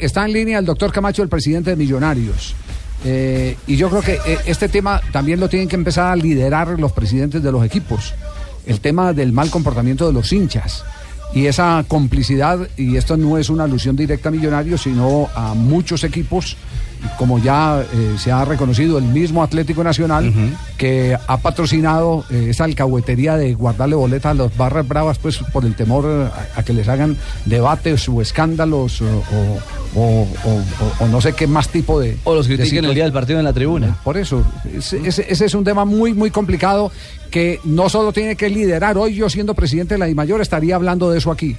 Está en línea el doctor Camacho, el presidente de Millonarios. Eh, y yo creo que eh, este tema también lo tienen que empezar a liderar los presidentes de los equipos. El tema del mal comportamiento de los hinchas. Y esa complicidad, y esto no es una alusión directa a Millonarios, sino a muchos equipos como ya eh, se ha reconocido el mismo Atlético Nacional, que ha patrocinado eh, esa alcahuetería de guardarle boletas a los barras bravas, pues por el temor a, que les hagan debates o escándalos o, no sé qué más tipo de... O los critiquen el día del partido en la tribuna. Por eso, ese, es un tema muy, muy complicado que no solo tiene que liderar. Hoy yo siendo presidente de la DIMAYOR estaría hablando de eso aquí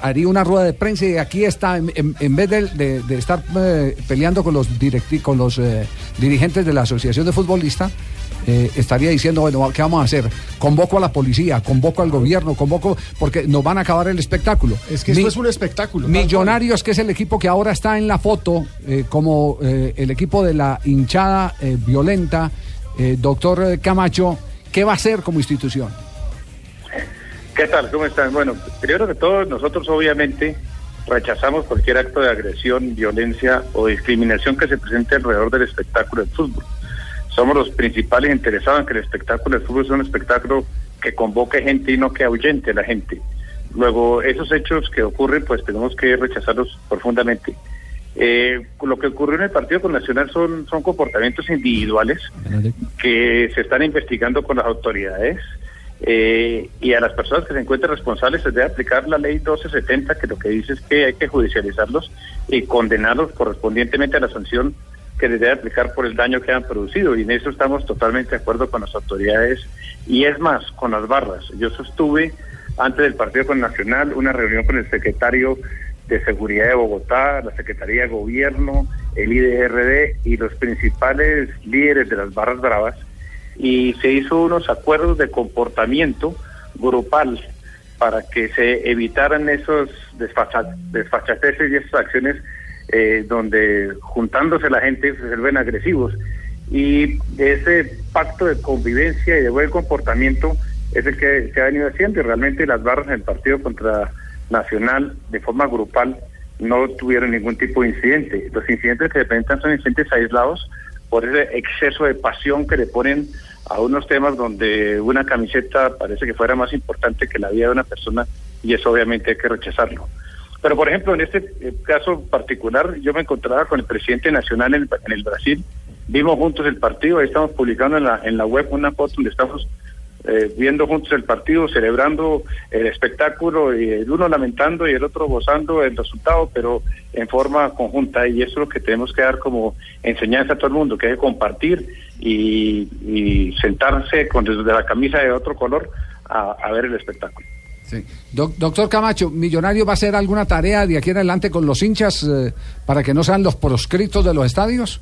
haría una rueda de prensa y aquí está, en, vez de, estar eh, peleando con los, con los eh, dirigentes de la Asociación de Futbolistas, eh, estaría diciendo, bueno, ¿qué vamos a hacer? Convoco a la policía, convoco al gobierno, convoco, porque nos van a acabar el espectáculo. Es que esto es un espectáculo. Millonarios, que es el equipo que ahora está en la foto, como el equipo de la hinchada violenta, doctor Camacho, ¿qué va a hacer como institución? ¿Qué tal? ¿Cómo están? Bueno, primero que todo, nosotros obviamente rechazamos cualquier acto de agresión, violencia o discriminación que se presente alrededor del espectáculo del fútbol. Somos los principales interesados en que el espectáculo del fútbol sea un espectáculo que convoque gente y no que ahuyente a la gente. Luego, esos hechos que ocurren, pues tenemos que rechazarlos profundamente. Eh, lo que ocurrió en el partido con Nacional son, son comportamientos individuales que se están investigando con las autoridades. Eh, y a las personas que se encuentren responsables se debe aplicar la ley 1270, que lo que dice es que hay que judicializarlos y condenarlos correspondientemente a la sanción que les debe aplicar por el daño que han producido. Y en eso estamos totalmente de acuerdo con las autoridades. Y es más, con las barras. Yo sostuve antes del partido con Nacional una reunión con el secretario de Seguridad de Bogotá, la Secretaría de Gobierno, el IDRD y los principales líderes de las barras bravas y se hizo unos acuerdos de comportamiento grupal para que se evitaran esos desfachateces y esas acciones eh, donde juntándose la gente se vuelven agresivos. Y ese pacto de convivencia y de buen comportamiento es el que se ha venido haciendo y realmente las barras en el partido contra Nacional de forma grupal no tuvieron ningún tipo de incidente. Los incidentes que se presentan son incidentes aislados por ese exceso de pasión que le ponen a unos temas donde una camiseta parece que fuera más importante que la vida de una persona y eso obviamente hay que rechazarlo. Pero por ejemplo, en este eh, caso particular, yo me encontraba con el presidente nacional en el, Brasil, vimos juntos el partido, ahí estamos publicando en la, en la web una foto donde estamos eh, viendo juntos el partido, celebrando el espectáculo, y el uno lamentando y el otro gozando el resultado, pero en forma conjunta. Y eso es lo que tenemos que dar como enseñanza a todo el mundo, que que compartir y, sentarse con desde la camisa de otro color a, ver el espectáculo. Sí. doctor Camacho, ¿Millonario va a hacer alguna tarea de aquí en adelante con los hinchas eh, para que no sean los proscritos de los estadios?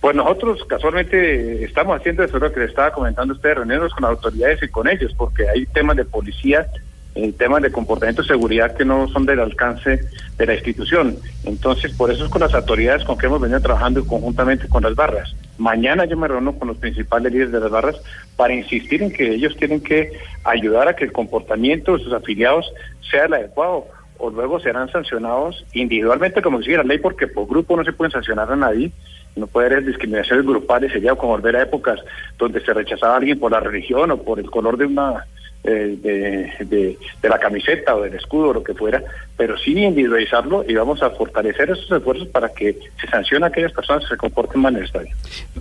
Pues nosotros casualmente estamos haciendo eso, lo que le estaba comentando usted, reunirnos con autoridades y con ellos, porque hay temas de policía, eh, temas de comportamiento de seguridad que no son del alcance de la institución. Entonces, por eso es con las autoridades con que hemos venido trabajando conjuntamente con las barras. Mañana yo me reúno con los principales líderes de las barras para insistir en que ellos tienen que ayudar a que el comportamiento de sus afiliados sea el adecuado o luego serán sancionados individualmente como sigue la ley porque por grupo no se pueden sancionar a nadie no puede haber discriminaciones grupales, sería como volver a épocas donde se rechazaba a alguien por la religión o por el color de una eh, de, de, la camiseta o del escudo o lo que fuera, pero sí individualizarlo y vamos a fortalecer esos esfuerzos para que se sancione a aquellas personas que se comporten mal en el estadio.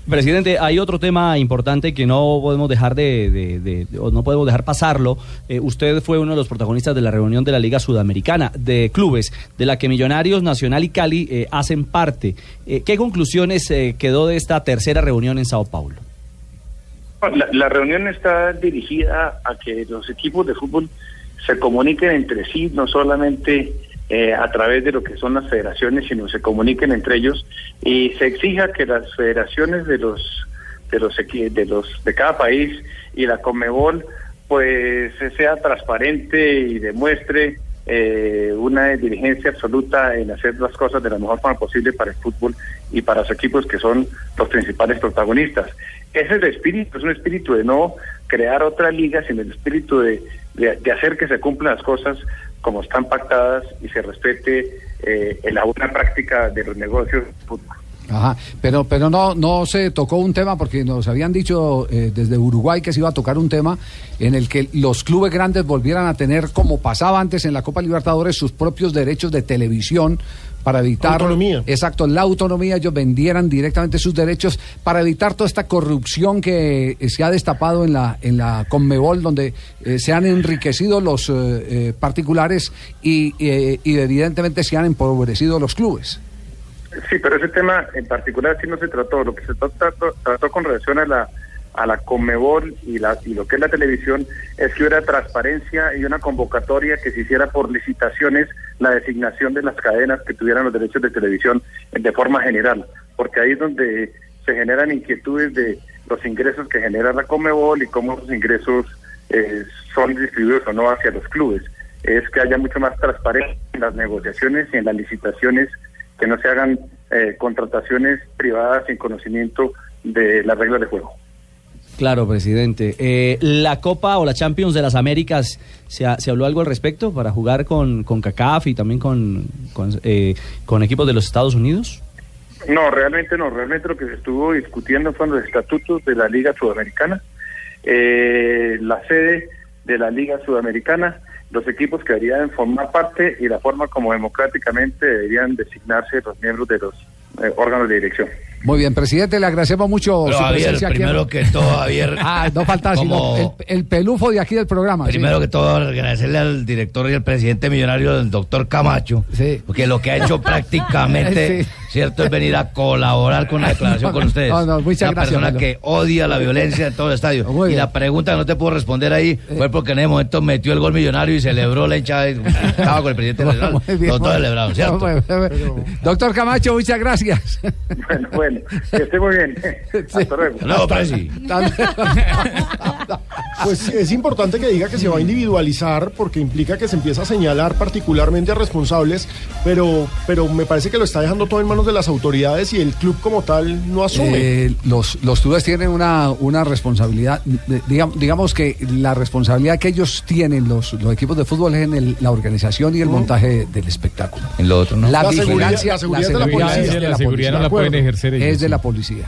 Presidente, hay otro tema importante que no podemos dejar de, o no podemos dejar pasarlo. Eh, usted fue uno de los protagonistas de la reunión de la Liga Sudamericana de Clubes, de la que Millonarios, Nacional y Cali eh, hacen parte. ¿Qué conclusiones quedó de esta tercera reunión en Sao Paulo? La, reunión está dirigida a que los equipos de fútbol se comuniquen entre sí, no solamente eh, a través de lo que son las federaciones, sino se comuniquen entre ellos y se exija que las federaciones de los de los de los de cada país y la Comebol pues sea transparente y demuestre eh, una dirigencia absoluta en hacer las cosas de la mejor forma posible para el fútbol y para los equipos que son los principales protagonistas. Ese es el espíritu, es un espíritu de no crear otra liga, sino el espíritu de, de, hacer que se cumplan las cosas como están pactadas y se respete eh, la buena práctica de los negocios fútbol. Ajá, pero, pero no, no se tocó un tema porque nos habían dicho eh, desde Uruguay que se iba a tocar un tema en el que los clubes grandes volvieran a tener, como pasaba antes en la Copa Libertadores, sus propios derechos de televisión para evitar autonomía. exacto la autonomía ellos vendieran directamente sus derechos para evitar toda esta corrupción que eh, se ha destapado en la en la Conmebol donde eh, se han enriquecido los eh, particulares y, y evidentemente se han empobrecido los clubes Sí, pero ese tema en particular sí no se trató. Lo que se trató, trató con relación a la a la Conmebol y, la, y lo que es la televisión es que hubiera transparencia y una convocatoria que se hiciera por licitaciones la designación de las cadenas que tuvieran los derechos de televisión de forma general, porque ahí es donde se generan inquietudes de los ingresos que genera la Conmebol y cómo los ingresos eh, son distribuidos o no hacia los clubes. Es que haya mucho más transparencia en las negociaciones y en las licitaciones que no se hagan eh, contrataciones privadas sin conocimiento de las reglas de juego. Claro, presidente. Eh, ¿La Copa o la Champions de las Américas, ¿se, habló algo al respecto para jugar con, con CACAF y también con, con, eh, con, equipos de los Estados Unidos? No, realmente no. Realmente lo que se estuvo discutiendo fueron los estatutos de la Liga Sudamericana, la sede de la Liga Sudamericana los equipos que deberían formar parte y la forma como democráticamente deberían designarse los miembros de los eh, órganos de dirección. Muy bien, presidente, le agradecemos mucho su presencia primero que todo, Javier. ah, no falta sino el, pelufo de aquí del programa. Primero que todo, agradecerle al director y al presidente millonario, del doctor Camacho, sí. porque lo que ha hecho prácticamente, cierto, es venir a colaborar con la declaración con ustedes. No, no, muchas Una persona que odia la violencia en todo el estadio. y la pregunta que no te puedo responder ahí fue eh. porque en ese momento metió el gol millonario y celebró la hinchada. Estaba con el presidente nacional. Todo celebrado, ¿cierto? Doctor Camacho, muchas gracias. Bueno, bueno. Que esté muy bien. Hasta luego. Pues es importante que diga que se va a individualizar porque implica que se empieza a señalar particularmente a responsables, pero, pero me parece que lo está dejando todo en manos de las autoridades y el club como tal no asume. Eh, los, los clubes tienen una, una responsabilidad, digamos, digamos que la responsabilidad que ellos tienen, los, los equipos de fútbol, es en la organización y el montaje del espectáculo. En lo otro no. La, vigilancia, la seguridad, de la policía. la seguridad no la pueden ejercer es de la policía.